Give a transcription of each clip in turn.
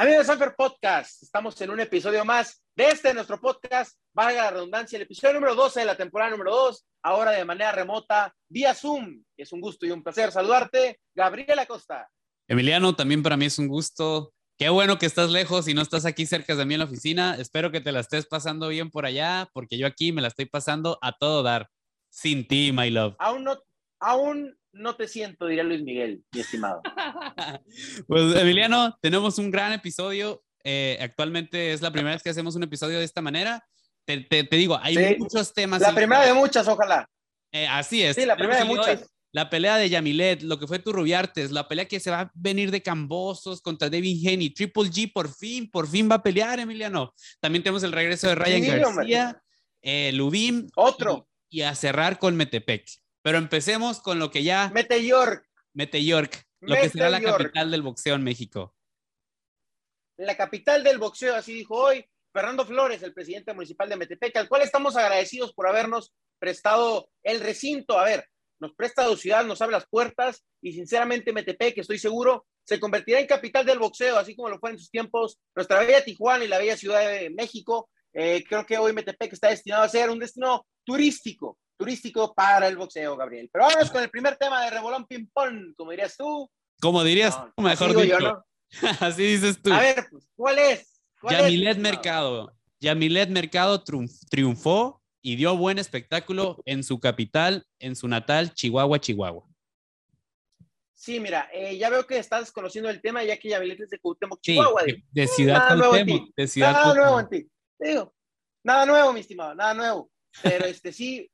Amigos de Sanfer Podcast, estamos en un episodio más de este nuestro podcast, valga la redundancia, el episodio número 12 de la temporada número 2, ahora de manera remota, vía Zoom. Es un gusto y un placer saludarte, Gabriel Acosta. Emiliano, también para mí es un gusto. Qué bueno que estás lejos y no estás aquí cerca de mí en la oficina. Espero que te la estés pasando bien por allá, porque yo aquí me la estoy pasando a todo dar. Sin ti, my love. Aún no, aún no te siento, diría Luis Miguel, mi estimado. pues Emiliano, tenemos un gran episodio. Eh, actualmente es la primera vez que hacemos un episodio de esta manera. Te, digo, hay muchos temas. La primera de muchas, ojalá. Eh, así es. Sí, la primera de muchas. La pelea de Yamilet, lo que fue tu Rubiartes, la pelea que se va a venir de Cambosos contra Devin Haney, Triple G por fin, por fin va a pelear, Emiliano. También tenemos el regreso de Ryan García, eh, Lubim. Otro. Y, a cerrar con Metepec. Pero empecemos con lo que ya. Mete York. Mete York, lo que será la capital del boxeo en México. La capital del boxeo, así dijo hoy Fernando Flores, el presidente municipal de Metepec, al cual estamos agradecidos por habernos prestado el recinto. A ver, nos presta la ciudad, nos abre las puertas y sinceramente Metepec, estoy seguro, se convertirá en capital del boxeo, así como lo fue en sus tiempos nuestra bella Tijuana y la bella Ciudad de México. Eh, creo que hoy Metepec está destinado a ser un destino turístico, turístico para el boxeo, Gabriel. Pero vamos con el primer tema de Revolón Ping Pong, como dirías tú. Como dirías mejor dicho. así dices tú. A ver, pues, ¿cuál es? Yamilet Mercado. Yamilet Mercado triunfó y dio buen espectáculo en su capital, en su natal, Chihuahua, Chihuahua. Sí, mira, eh, ya veo que estás conociendo el tema, ya que Yamilet es de Cuauhtémoc, Chihuahua. de, Ciudad Cuauhtémoc, de Ciudad Nada nuevo en ti, digo, nada nuevo, mi estimado, nada nuevo. Pero este sí,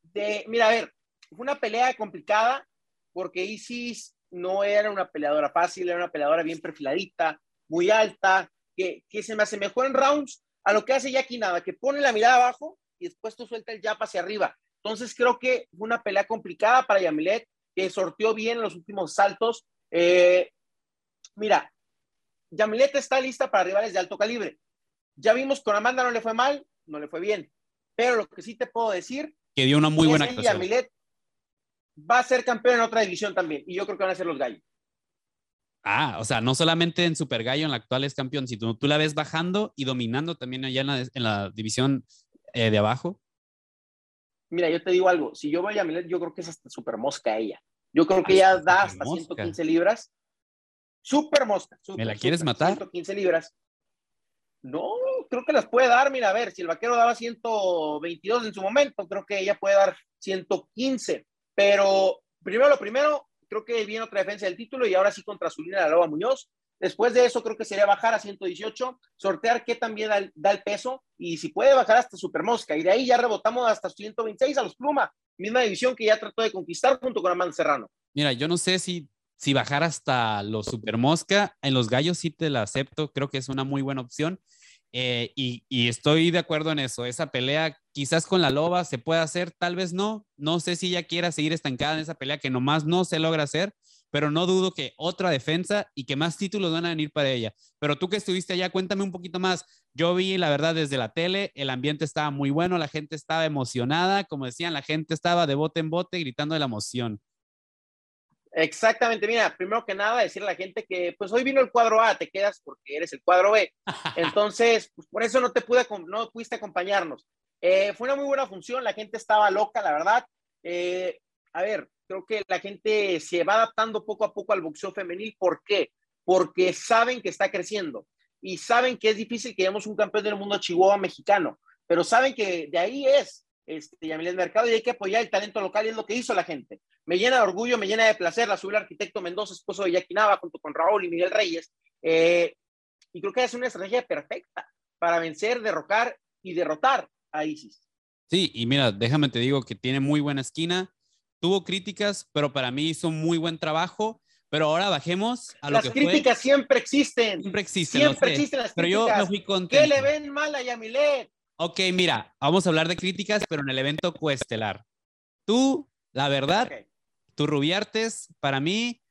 mira, a ver, fue una pelea complicada porque Isis no era una peleadora fácil, era una peleadora bien perfiladita, muy alta, que, se me asemejó en rounds a lo que hace Jackie Nada, que pone la mirada abajo y después tú suelta el jab hacia arriba. Entonces creo que fue una pelea complicada para Yamilet, que sorteó bien los últimos saltos. Eh, mira, Yamilet está lista para rivales de alto calibre. Ya vimos con Amanda no le fue mal, no le fue bien. Pero lo que sí te puedo decir que dio una muy buena actuación. Yamilet va a ser campeón en otra división también y yo creo que van a ser los gallos. Ah, o sea, no solamente en Super Gallo en la actual es campeón, sino tú la ves bajando y dominando también allá en la, en la división eh, de abajo? Mira, yo te digo algo, si yo voy a Milet, yo creo que es hasta super mosca ella. Yo creo que ella da hasta 115 libras. Super mosca. ¿Me la quieres matar? 115 libras. No, creo que las puede dar. Mira, a ver, si el vaquero daba 122 en su momento, creo que ella puede dar 115. Pero primero lo primero, creo que viene otra defensa del título y ahora sí contra Zulina La Loba Muñoz. Después de eso, creo que sería bajar a 118, sortear qué también da el, peso y si puede bajar hasta Super Mosca. Y de ahí ya rebotamos hasta 126 a los Pluma, misma división que ya trató de conquistar junto con Amanda Serrano. Mira, yo no sé si, si bajar hasta los Super Mosca. En los gallos sí te la acepto, creo que es una muy buena opción. Eh, y, y, estoy de acuerdo en eso. Esa pelea, quizás con la loba se puede hacer, tal vez no. No sé si ella quiera seguir estancada en esa pelea que nomás no se logra hacer pero no dudo que otra defensa y que más títulos van a venir para ella. Pero tú que estuviste allá, cuéntame un poquito más. Yo vi, la verdad, desde la tele, el ambiente estaba muy bueno, la gente estaba emocionada, como decían, la gente estaba de bote en bote gritando de la emoción. Exactamente, mira, primero que nada decirle a la gente que pues hoy vino el cuadro A, te quedas porque eres el cuadro B. Entonces, pues por eso no te pude, no pudiste acompañarnos. Eh, fue una muy buena función, la gente estaba loca, la verdad. Eh, a ver, creo que la gente se va adaptando poco a poco al boxeo femenil. ¿Por qué? Porque saben que está creciendo y saben que es difícil que lleguemos un campeón del mundo Chihuahua mexicano, pero saben que de ahí es este, Yamilet Mercado y hay que apoyar el talento local y es lo que hizo la gente. Me llena de orgullo, me llena de placer, la subió el arquitecto Mendoza, esposo de Jackie Nava, junto con Raúl y Miguel Reyes. Eh, y creo que es una estrategia perfecta para vencer, derrocar y derrotar a ISIS. Sí, y mira, déjame te digo que tiene muy buena esquina, tuvo críticas, pero para mí hizo muy buen trabajo. Pero ahora bajemos a lo las críticas siempre existen. Siempre existen. Siempre existen las pero críticas. yo me fui con. ¿Qué le ven mal a Yamilet? Ok, mira, vamos a hablar de críticas, pero en el evento coestelar. Tú, la verdad, Rubiartes, para mí,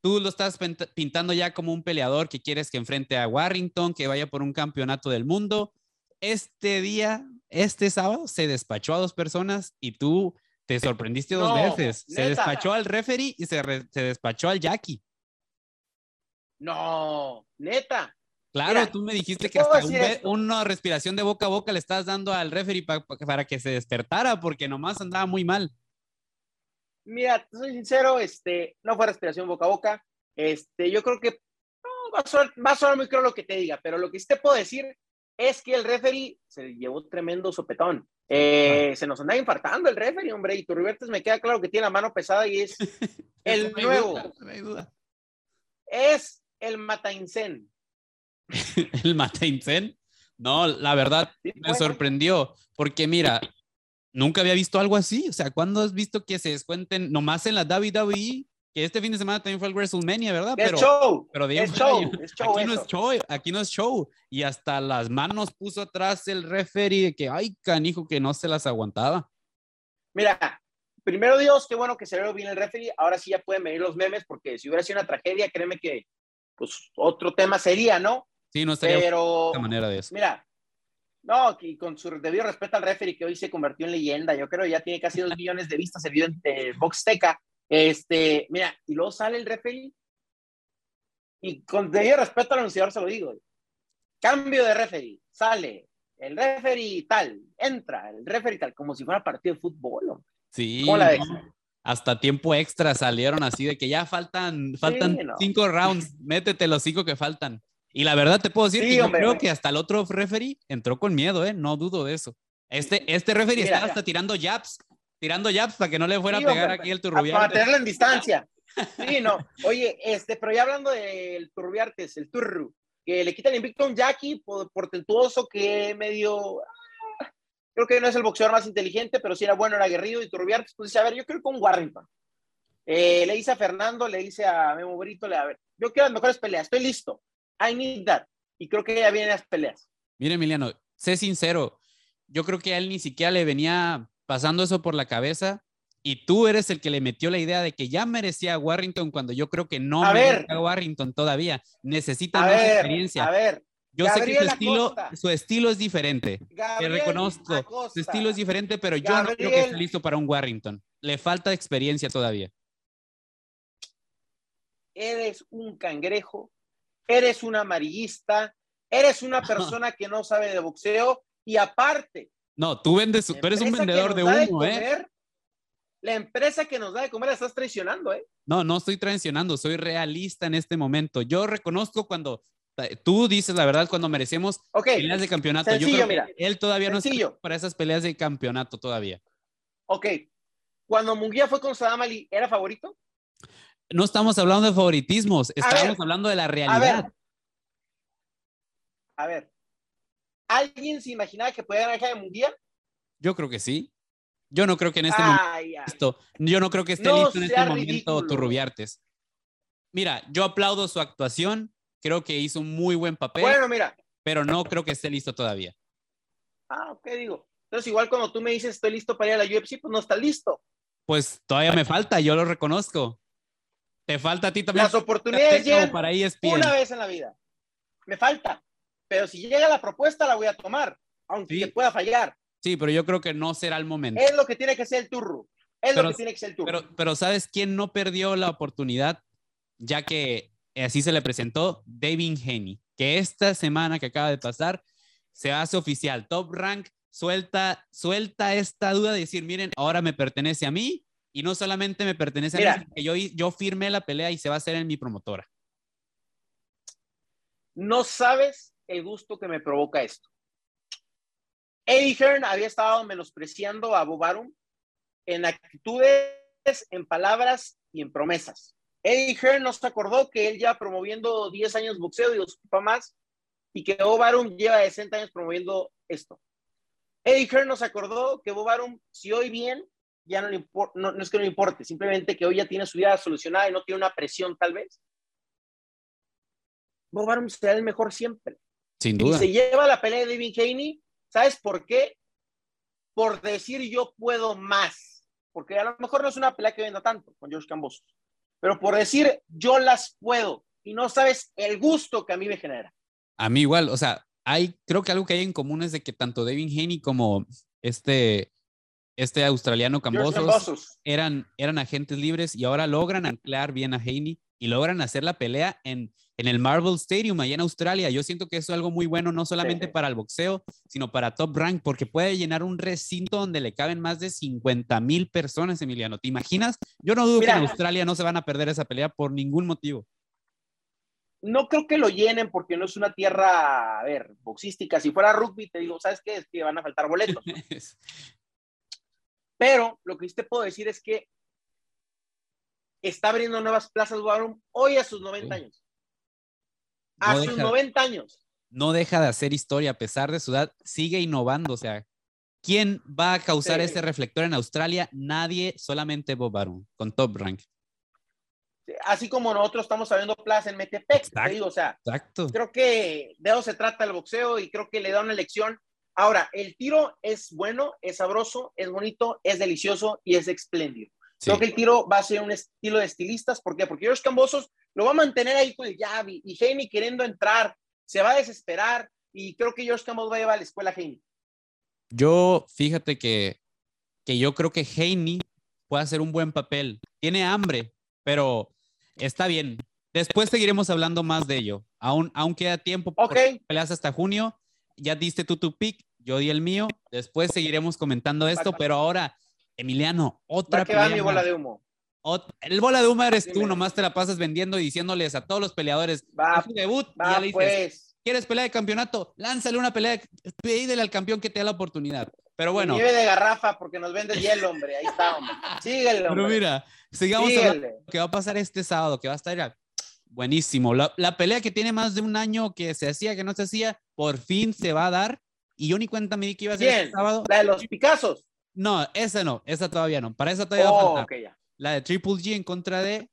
tú lo estás pintando ya como un peleador que quieres que enfrente a Warrington, que vaya por un campeonato del mundo. Este día, este sábado, se despachó a dos personas y tú te sorprendiste dos veces. Se despachó al referee y se, se, despachó al Jackie. No, neta. Claro, tú me dijiste que hasta una respiración de boca a boca le estás dando al referee para que se despertara, porque nomás andaba muy mal. Mira, soy sincero, este, no fue respiración boca a boca. Este, yo creo que va, a sonar, muy claro lo que te diga, pero lo que sí te puedo decir es que el referee se llevó tremendo sopetón. Eh, se nos anda infartando el referee, hombre, y Turribertes me queda claro que tiene la mano pesada y es el nuevo. Es el Matainsen. ¿El Matainsen? No, la verdad me sorprendió, porque mira, nunca había visto algo así. O sea, ¿cuándo has visto que se descuenten nomás en la WWE? Que este fin de semana también fue el WrestleMania, ¿verdad? Es pero, show. Pero es show. Es show aquí, no es show aquí no es show. Y hasta las manos puso atrás el referee de que, ay, canijo, que no se las aguantaba. Mira, primero Dios, qué bueno que se ve bien el referee. Ahora sí ya pueden venir los memes, porque si hubiera sido una tragedia, créeme que pues otro tema sería, ¿no? Sí, no estaría pero, de manera de eso. Mira, no, y con su debido respeto al referee que hoy se convirtió en leyenda, yo creo que ya tiene casi dos millones de vistas el video en eh, Teca. Este, mira, y luego sale el referee y con debido respeto al anunciador se lo digo. Cambio de referee, sale el referee tal, entra el referee tal, como si fuera partido de fútbol. Sí. hasta tiempo extra salieron así de que ya faltan, faltan cinco rounds, métete los cinco que faltan. Y la verdad te puedo decir que yo creo que hasta el otro referee entró con miedo, ¿eh? No dudo de eso. Este, este referee estaba hasta tirando jabs, tirando jabs para que no le fuera a pegar aquí el Turrubiartes. Para tenerlo en distancia. Sí, no. Oye, este, pero ya hablando del Turrubiartes, el Turru, que le quita el invicto a un Jackie por, portentuoso que medio ah, creo que no es el boxeador más inteligente, pero sí era bueno, era aguerrido y Turrubiartes, pues dice, a ver, yo creo que un Warrington. Eh, le dice a Fernando, le dice a Memo Brito, le, a ver, yo quiero las mejores peleas, estoy listo. I need that. Y creo que ya vienen las peleas. Mire, Emiliano, sé sincero, yo creo que a él ni siquiera le venía pasando eso por la cabeza y tú eres el que le metió la idea de que ya merecía a Warrington cuando yo creo que no merecía a Warrington todavía. Necesita más experiencia. A ver. Yo sé que su estilo, su estilo es diferente. Te reconozco. Su estilo es diferente, pero yo no creo que esté listo para un Warrington. Le falta experiencia todavía. Eres un cangrejo eres un amarillista, eres una persona que no sabe de boxeo y aparte. No, tú vendes, tú eres un vendedor de humo, ¿eh? La empresa que nos da de comer la estás traicionando, ¿eh? No, no estoy traicionando, soy realista en este momento. Yo reconozco cuando tú dices la verdad cuando merecemos peleas de campeonato. Yo creo mira. él todavía no está para esas peleas de campeonato todavía. Ok. Cuando Munguía fue con Sadam Ali, ¿era favorito? No estamos hablando de favoritismos, estamos hablando de la realidad. A ver, ¿alguien se imaginaba que podía ganar el mundial? Yo creo que sí. Yo no creo que en este momento, yo no creo que esté listo en este momento Turrubiartes. Mira, yo aplaudo su actuación, creo que hizo un muy buen papel. Bueno, mira. Pero no creo que esté listo todavía. Ah, ok, digo. Entonces, igual cuando tú me dices estoy listo para ir a la UFC, pues no está listo. Pues todavía me falta, yo lo reconozco. Te falta a ti también. Las oportunidades llegan para una vez en la vida. Me falta. Pero si llega la propuesta, la voy a tomar, aunque pueda fallar. Sí, pero yo creo que no será el momento. Es lo que tiene que ser el turro. Es lo que tiene que ser el turro. Pero, pero ¿sabes quién no perdió la oportunidad? Ya que así se le presentó David Haney, que esta semana que acaba de pasar se hace oficial. Top Rank suelta, suelta esta duda de decir, miren, ahora me pertenece a mí y no solamente me pertenece a mí, que yo, yo firmé la pelea y se va a hacer en mi promotora. No sabes el gusto que me provoca esto. Eddie Hearn había estado menospreciando a Bob Arum en actitudes, en palabras y en promesas. Eddie Hearn nos acordó que él ya promoviendo 10 años boxeo y dos más y que Bob Arum lleva 60 años promoviendo esto. Eddie Hearn nos acordó que Bob Arum, si hoy bien, ya no le importa, no, es que no le importe, simplemente que hoy ya tiene su vida solucionada y no tiene una presión tal vez. Bob Arum será el mejor siempre. Sin duda. Y se lleva la pelea de David Haney, ¿sabes por qué? Por decir yo puedo más. Porque a lo mejor no es una pelea que venda tanto con George Cambos, pero por decir yo las puedo y no sabes el gusto que a mí me genera. A mí igual, o sea, hay, creo que algo que hay en común es de que tanto David Haney como este este australiano Cambosos, eran, eran agentes libres y ahora logran anclar bien a Haney y logran hacer la pelea en, en el Marvel Stadium allá en Australia. Yo siento que eso es algo muy bueno, no solamente Sí. para el boxeo, sino para Top Rank, porque puede llenar un recinto donde le caben más de 50 mil personas, Emiliano. ¿Te imaginas? Yo no dudo Mira. que en Australia no se van a perder esa pelea por ningún motivo. No creo que lo llenen porque no es una tierra, a ver, boxística. Si fuera rugby, te digo, ¿sabes qué? Es que van a faltar boletos. Pero lo que sí te puedo decir es que está abriendo nuevas plazas Warren hoy a sus 90 Sí. años. A No sus deja- 90 años. no deja de hacer historia a pesar de su edad, sigue innovando. O sea, ¿quién va a causar Sí. ese reflector en Australia? Nadie, solamente Bob Arum con Top Rank. Así como nosotros estamos abriendo plaza en Metepec, Exacto. te digo, o sea, Exacto. creo que de eso se trata el boxeo y creo que le da una lección. Ahora, el tiro es bueno, es sabroso, es bonito, es delicioso y es espléndido. Sí. Creo que el tiro va a ser un estilo de estilistas. ¿Por qué? Porque George Cambosos lo va a mantener ahí con el y, Haney queriendo entrar, se va a desesperar y creo que George Campbell va a llevar a la escuela a. Yo, fíjate que, que yo creo que Haney puede hacer un buen papel. Tiene hambre, pero está bien. Después seguiremos hablando más de ello. Aún, aún queda tiempo. Ok, Peleas hasta junio. Ya diste tú tu pick, yo di el mío. Después seguiremos comentando esto, pero ahora, Emiliano, otra que va mi bola de humo. Ot- el bola de humo eres tú, Dime. nomás te la pasas vendiendo y diciéndoles a todos los peleadores, Va, "Es su debut, y va ya le dices, pues. ¿quieres pelea de campeonato? Lánzale una pelea, de- pídele al campeón que te dé la oportunidad. Pero bueno, Nieve de garrafa porque nos vende hielo, hombre. Ahí está, hombre. Síguele, pero hombre. mira, sigamos Síguele. que va a pasar este sábado, que va a estar buenísimo. La, la pelea que tiene más de un año que se hacía, que no se hacía, por fin se va a dar. Y yo ni cuenta me di que iba a ser Bien, este sábado. la de los Picassos. No, esa no, esa todavía no. Para esa todavía va a Oh, faltar. ya. La de Triple G en contra de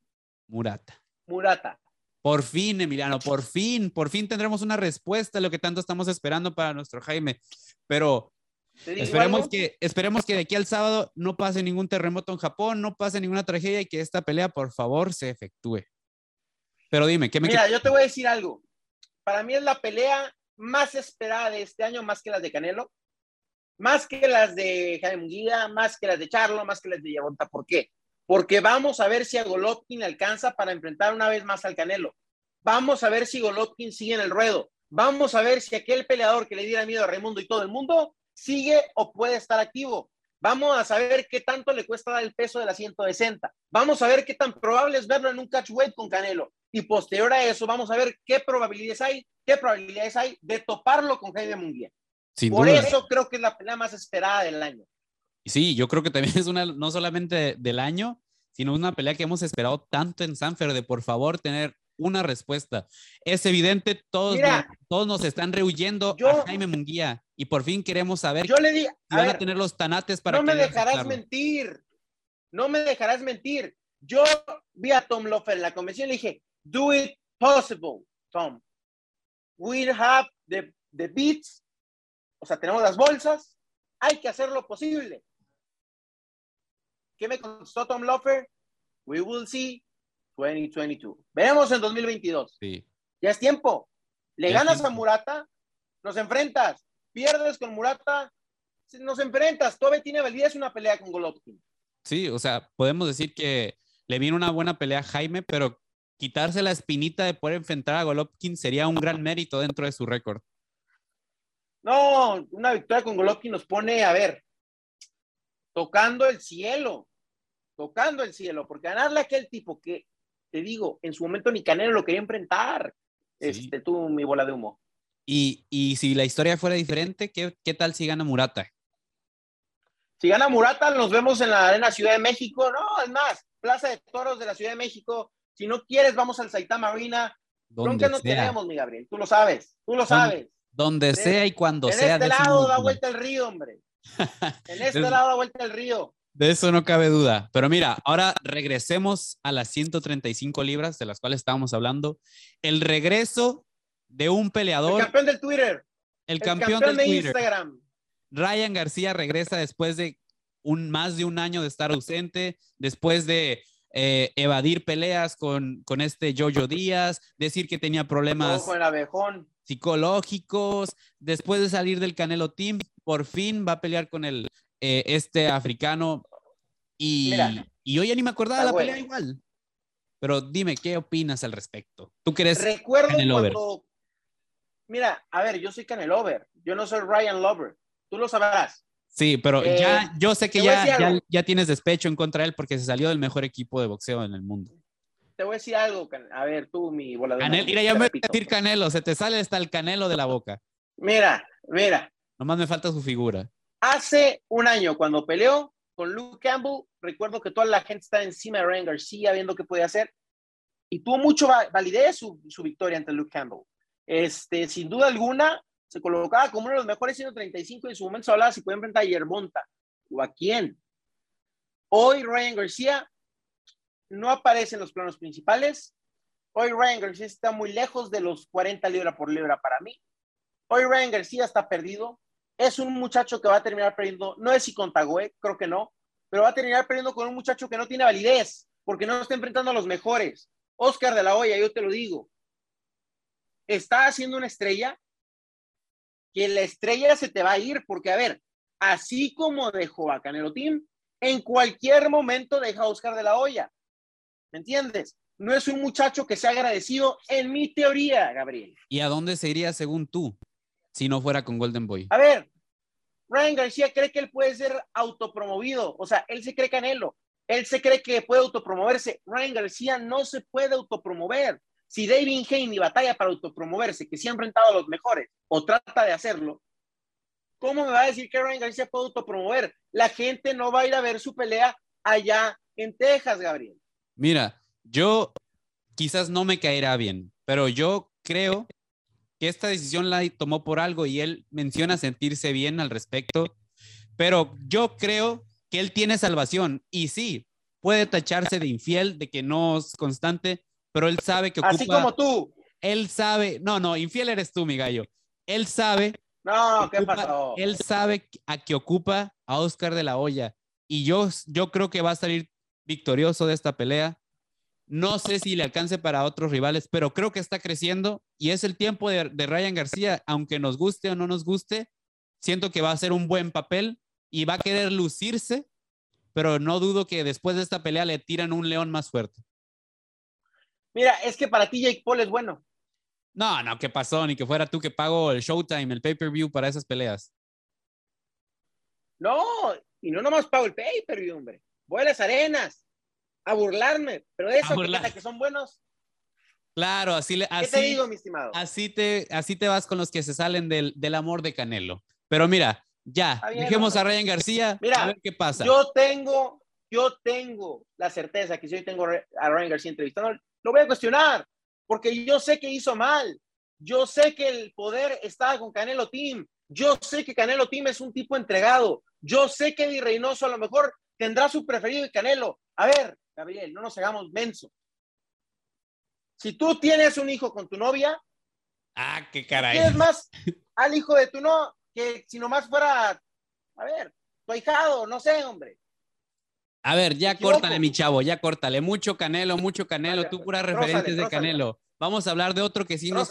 Murata. Murata. Por fin, Emiliano, por fin, por fin tendremos una respuesta a lo que tanto estamos esperando para nuestro Jaime. Pero esperemos que, esperemos que de aquí al sábado no pase ningún terremoto en Japón, no pase ninguna tragedia y que esta pelea, por favor, se efectúe. Pero dime, ¿qué me Mira, yo te voy a decir algo. Para mí es la pelea más esperada de este año, más que las de Canelo, más que las de Jaime Munguía, más que las de Charlo, más que las de Yabonta. ¿Por qué? Porque vamos a ver si a Golovkin le alcanza para enfrentar una vez más al Canelo. Vamos a ver si Golovkin sigue en el ruedo. Vamos a ver si aquel peleador que le diera miedo a Raimundo y todo el mundo sigue o puede estar activo. Vamos a saber qué tanto le cuesta dar el peso de la 160. Vamos a ver qué tan probable es verlo en un catch weight con Canelo. Y posterior a eso, vamos a ver qué probabilidades hay, qué probabilidades hay de toparlo con Jaime Munguía. Sin Por duda. eso creo que es la pelea más esperada del año. Sí, yo creo que también es una, no solamente del año, sino una pelea que hemos esperado tanto en Sanfer de por favor tener una respuesta. Es evidente, todos, Mira. nos, todos nos están rehuyendo Yo- a Jaime Munguía y por fin queremos saber Yo le di, si a van a tener los tanates para no me dejarás aceptarlo. mentir. No me dejarás mentir. Yo vi a Tom Lofer en la convención y le dije, do it possible, Tom. We have the, the beats. O sea, tenemos las bolsas. Hay que hacer lo posible. ¿Qué me contestó Tom Lofer? We will see 2022. Veremos en 2022. Sí. Ya es tiempo. Le Ya ganas a. Murata, nos enfrentas. Pierdes con Murata, nos enfrentas. Todavía tiene validez una pelea con Golovkin. Sí, o sea, podemos decir que le viene una buena pelea a Jaime, pero quitarse la espinita de poder enfrentar a Golovkin sería un gran mérito dentro de su récord. No, una victoria con Golovkin nos pone, a ver, tocando el cielo, tocando el cielo, porque ganarle a aquel tipo que, te digo, en su momento ni Canelo lo quería enfrentar. Sí. Este, tú, mi bola de humo. Y, y si la historia fuera diferente, ¿qué, qué tal si gana Murata? Si gana Murata, nos vemos en la Arena Ciudad de México. No, es más, Plaza de Toros de la Ciudad de México. Si no quieres, vamos al Saitama Arena. Donde Bronca no sea, tenemos, mi Gabriel. Tú lo sabes, tú lo sabes. donde En- sea y cuando en sea. este de eso lado da vuelta el río, hombre. En este Es- lado da vuelta el río. De eso no cabe duda. Pero mira, ahora regresemos a las 135 libras de las cuales estábamos hablando. El regreso de un El peleador, campeón del Twitter. el, El campeón, campeón, del de Twitter. Instagram. Ryan García regresa después de un, más de un año de estar ausente, después de eh, evadir peleas con, con este Jojo Díaz, decir que tenía problemas Ojo el psicológicos, después de salir del Canelo Team, por fin va a pelear con el, eh, este africano y, y yo ya ni me acordaba de la pelea igual. Pero dime, ¿qué opinas al respecto? ¿Tú crees Recuerdo cuando... Mira, a ver, yo soy Canelover, yo no soy Ryan Lover, tú lo sabrás. Sí, pero ya, eh, yo sé que ya, ya, tienes despecho en contra de él porque se salió del mejor equipo de boxeo en el mundo. Te voy a decir algo, a ver, tú, mi volador. Canelo, mira, ya me voy a decir Canelo, se te sale hasta el Canelo de la boca. Mira, mira. Nomás me falta su figura. Hace un año, cuando peleó con Luke Campbell, recuerdo que toda la gente estaba encima de Ryan García viendo qué podía hacer y tuvo mucho validez su, su victoria ante Luke Campbell. Este, sin duda alguna, se colocaba como uno de los mejores 135 y en su momento se hablaba si puede enfrentar a Yerbonta o a quién. Hoy Ryan García no aparece en los planos principales. Hoy Ryan García está muy lejos de los 40 libras por libra para mí. Hoy Ryan García está perdido. Es un muchacho que va a terminar perdiendo, no es si con creo que no, pero va a terminar perdiendo con un muchacho que no tiene validez, porque no está enfrentando a los mejores. Oscar de la Hoya, yo te lo digo, está haciendo una estrella que la estrella se te va a ir, porque a ver, así como dejó a Canelo Team, en cualquier momento deja a Oscar de la Hoya. ¿Me entiendes? No es un muchacho que sea agradecido en mi teoría, Gabriel. ¿Y a dónde se iría según tú si no fuera con Golden Boy? A ver, Ryan García cree que él puede ser autopromovido, o sea, él se cree Canelo, él se cree que puede autopromoverse. Ryan García no se puede autopromover. Si David Haney batalla para autopromoverse, que se ha enfrentado a los mejores, o trata de hacerlo, ¿cómo me va a decir que Ryan García puede autopromover? La gente no va a ir a ver su pelea allá en Texas, Gabriel. Mira, yo quizás no me caerá bien, pero yo creo que esta decisión la tomó por algo y él menciona sentirse bien al respecto, pero yo creo que él tiene salvación y sí, puede tacharse de infiel, de que no es constante, pero él sabe que ocupa. Así como tú. Él sabe, no, no, infiel eres tú, mi gallo. Él sabe. No, ¿qué pasó? Él sabe a que ocupa a Oscar de la Hoya y yo, yo creo que va a salir victorioso de esta pelea. No sé si le alcance para otros rivales, pero creo que está creciendo y es el tiempo de, de Ryan García, aunque nos guste o no nos guste, siento que va a ser un buen papel y va a querer lucirse, pero no dudo que después de esta pelea le tiran un león más fuerte. Mira, es que para ti Jake Paul es bueno. No, no, ¿qué pasó? Ni que fuera tú que pago el Showtime, el pay-per-view para esas peleas. No, y no nomás pago el pay-per-view, hombre. Voy a las arenas a burlarme, pero eso que, son buenos. Claro, así le. ¿Qué te digo, mi estimado? Así te, así te vas con los que se salen del, del amor de Canelo. Pero mira, ya, dejemos a Ryan García. Mira, a ver qué pasa. Yo tengo, yo tengo la certeza que si hoy tengo a Ryan García entrevistando, lo voy a cuestionar, porque yo sé que hizo mal. Yo sé que el poder estaba con Canelo Team. Yo sé que Canelo Team es un tipo entregado. Yo sé que Eddie Reynoso a lo mejor tendrá su preferido de Canelo. A ver, Gabriel, no nos hagamos menso. Si tú tienes un hijo con tu novia, ah, qué caray. ¿Quieres más al hijo de tu no que si nomás fuera, a ver, tu ahijado, no sé, hombre? A ver, ya córtale, mi chavo, ya córtale. Mucho Canelo, mucho Canelo, tú puras referentes de Canelo. Vamos a hablar de otro que sí nos,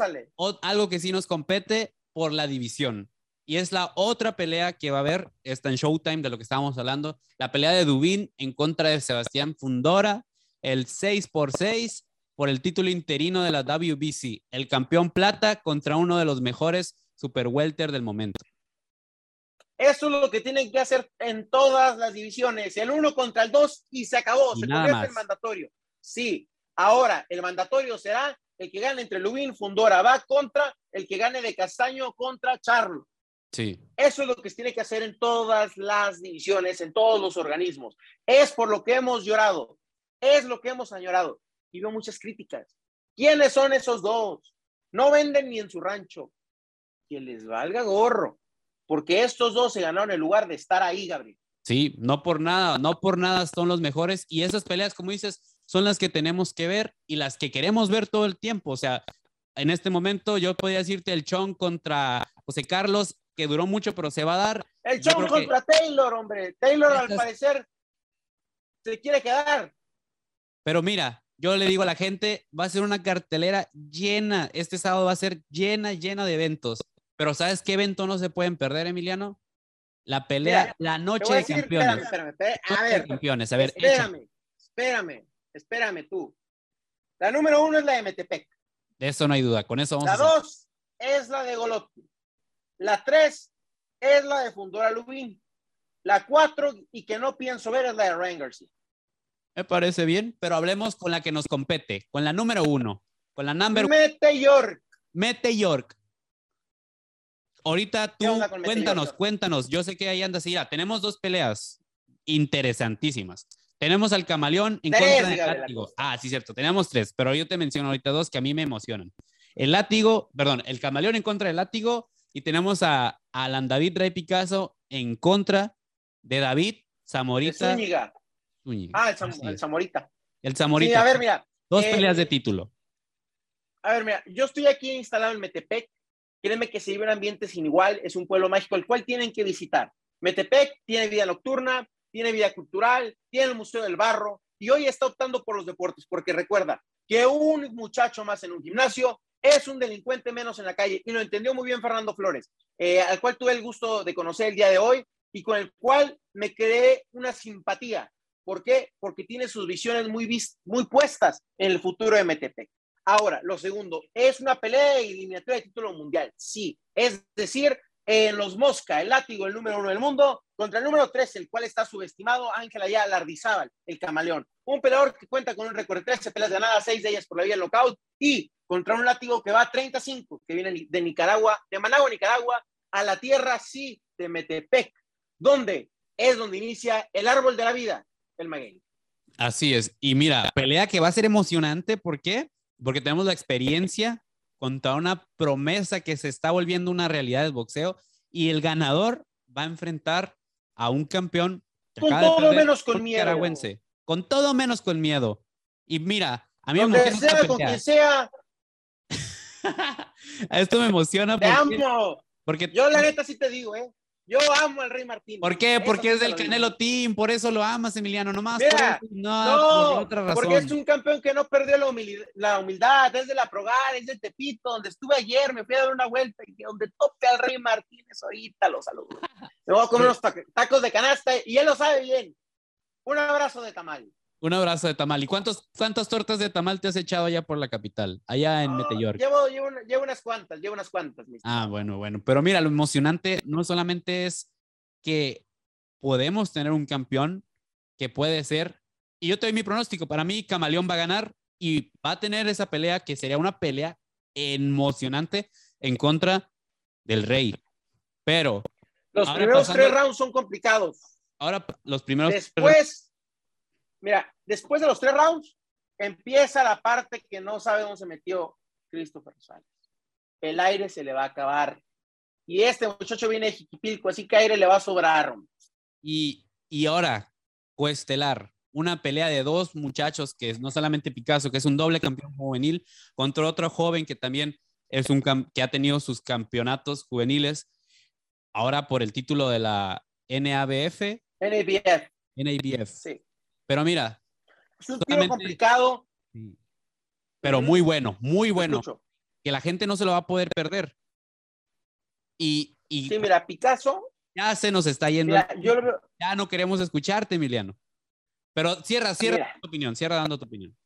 algo que sí nos compete por la división. Y es la otra pelea que va a haber, está en Showtime de lo que estábamos hablando, la pelea de Dubín en contra de Sebastián Fundora, el 6 por 6 por el título interino de la WBC, el campeón plata contra uno de los mejores super welter del momento. Eso es lo que tienen que hacer en todas las divisiones, el uno contra el dos y se acabó, se convierte en mandatorio. Sí, ahora el mandatorio será el que gane entre Lubin Fundora va contra el que gane de Castaño contra Charlo. Sí. Eso es lo que se tiene que hacer en todas las divisiones, en todos los organismos. Es por lo que hemos llorado, es lo que hemos añorado. Y veo muchas críticas. ¿Quiénes son esos dos? No venden ni en su rancho. Que les valga gorro porque estos dos se ganaron el lugar de estar ahí, Gabriel. Sí, no por nada, no por nada son los mejores y esas peleas, como dices, son las que tenemos que ver y las que queremos ver todo el tiempo. O sea, en este momento yo podría decirte el Chong contra José Carlos, que duró mucho, pero se va a dar. El Chong contra Taylor, hombre. Taylor al parecer se quiere quedar. Pero mira, yo le digo a la gente, va a ser una cartelera llena, este sábado va a ser llena, llena de eventos. Pero ¿sabes qué evento no se pueden perder, Emiliano? La pelea, la noche de campeones. Espérame, espérame, A ver, campeones. A ver, espérame, espérame, espérame tú. La número uno es la de Metepec. De eso no hay duda. Con eso vamos La dos es la de Golotti. La tres es la de Fundora Lubín. La cuatro, y que no pienso ver, es la de Ryan García. Me parece bien, pero hablemos con la que nos compete, con la número uno, con la number Mete York. Mete York. Ahorita tú, cuéntanos, cuéntanos. Yo sé que ahí andas ya. Tenemos dos peleas interesantísimas. Tenemos al camaleón en contra del látigo. Ah, sí, cierto. Tenemos tres, pero yo te menciono ahorita dos que a mí me emocionan. El látigo, perdón, el camaleón en contra del látigo y tenemos a Alan David Rey Picasso en contra de David Zamorita. Ah, el, Zamorita. El Zamorita. a ver, mira. Dos eh, peleas de título. A ver, mira, yo estoy aquí instalado en Metepec. Créeme que se vive un ambiente sin igual. Es un pueblo mágico el cual tienen que visitar. Metepec tiene vida nocturna, tiene vida cultural, tiene el Museo del Barro y hoy está optando por los deportes porque recuerda que un muchacho más en un gimnasio es un delincuente menos en la calle y lo entendió muy bien Fernando Flores, eh, al cual tuve el gusto de conocer el día de hoy y con el cual me creé una simpatía. ¿Por qué? Porque tiene sus visiones muy, muy puestas en el futuro de MTP. Ahora, lo segundo, ¿es una pelea de eliminatoria de título mundial? Sí, es decir, en los Mosca, el látigo, el número uno del mundo, contra el número tres, el cual está subestimado, Ángel Ayala Lardizábal, el camaleón. Un peleador que cuenta con un récord de 13 peleas ganadas, seis de ellas por la vía lockout, y contra un látigo que va a 35, que viene de Nicaragua, de Managua, Nicaragua, a la tierra sí de Metepec, donde es donde inicia el árbol de la vida, el maguey. Así es. Y mira, pelea que va a ser emocionante, ¿por qué? Porque tenemos la experiencia contra una promesa que se está volviendo una realidad del boxeo y el ganador va a enfrentar a un campeón con todo menos con miedo. Con todo menos con miedo. Y mira, a mí me emociona. con quien sea. Esto me emociona. Te amo. Porque yo la neta sí te digo, ¿eh? Yo amo al Rey Martín. ¿Por qué? Porque es del Canelo Team, por eso lo amas, Emiliano, nomás. Mira, no, otra razón. porque es un campeón que no perdió la humildad, la humildad, es de la Progar, es de Tepito, donde estuve ayer, me fui a dar una vuelta y donde tope al Rey Martínez ahorita lo saludo. Me voy a comer unos tacos de canasta y él lo sabe bien. Un abrazo de tamal. Un abrazo de tamal. ¿Y cuántos, cuántas tortas de tamal te has echado allá por la capital? Allá en oh, Llevo, llevo, unas cuantas, llevo unas cuantas. Ah, bueno, bueno. Pero mira, lo emocionante no solamente es que podemos tener un campeón que puede ser, y yo te doy mi pronóstico, para mí Camaleón va a ganar y va a tener esa pelea que sería una pelea emocionante en contra del rey. Pero... Los primeros tres rounds son complicados. Ahora, los primeros... Después Mira, después de los tres rounds, empieza la parte que no sabe dónde se metió Christopher Suárez. El aire se le va a acabar. Y este muchacho viene de Jiquipilco, así que aire le va a sobrar. Y, y ahora, Cuestelar, una pelea de dos muchachos que es no solamente Picasso, que es un doble campeón juvenil, contra otro joven que también es un que ha tenido sus campeonatos juveniles, ahora por el título de la NABF. NABF. NABF. Sí. Pero mira. Es un tiro complicado. Pero muy bueno, muy bueno. Que la gente no se lo va a poder perder. Y, y sí, mira, Picasso. Ya se nos está yendo. Ya no queremos escucharte, Emiliano. Pero cierra, cierra tu opinión, cierra dando tu opinión.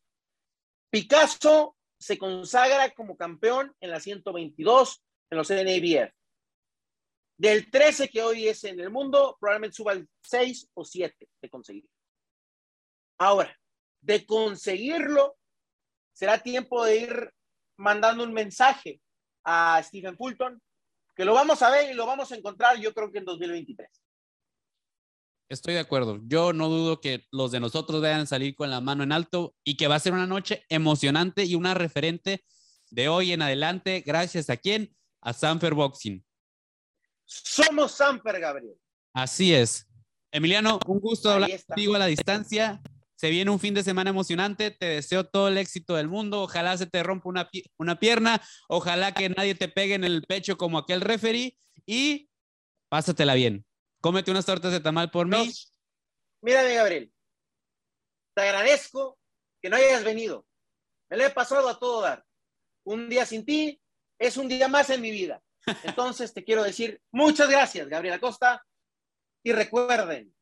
Picasso se consagra como campeón en la 122 en los NABF. Del 13 que hoy es en el mundo, probablemente suba al 6 o 7 de conseguir. Ahora, de conseguirlo, será tiempo de ir mandando un mensaje a Stephen Fulton, que lo vamos a ver y lo vamos a encontrar yo creo que en 2023. Estoy de acuerdo. Yo no dudo que los de nosotros vayan a salir con la mano en alto y que va a ser una noche emocionante y una referente de hoy en adelante. Gracias a quién? A Sanfer Boxing. Somos Sanfer, Gabriel. Así es. Emiliano, un gusto hablar contigo a la distancia. Se viene un fin de semana emocionante. Te deseo todo el éxito del mundo. Ojalá se te rompa una, una pierna. Ojalá que nadie te pegue en el pecho como aquel referee. Y pásatela bien. Cómete unas tortas de tamal por mí. Mírame, Gabriel. Te agradezco que no hayas venido. Me lo he pasado a todo dar. Un día sin ti es un día más en mi vida. Entonces te quiero decir muchas gracias, Gabriel Acosta. y recuerden,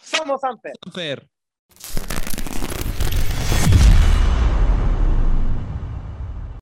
somos Amper. Amper.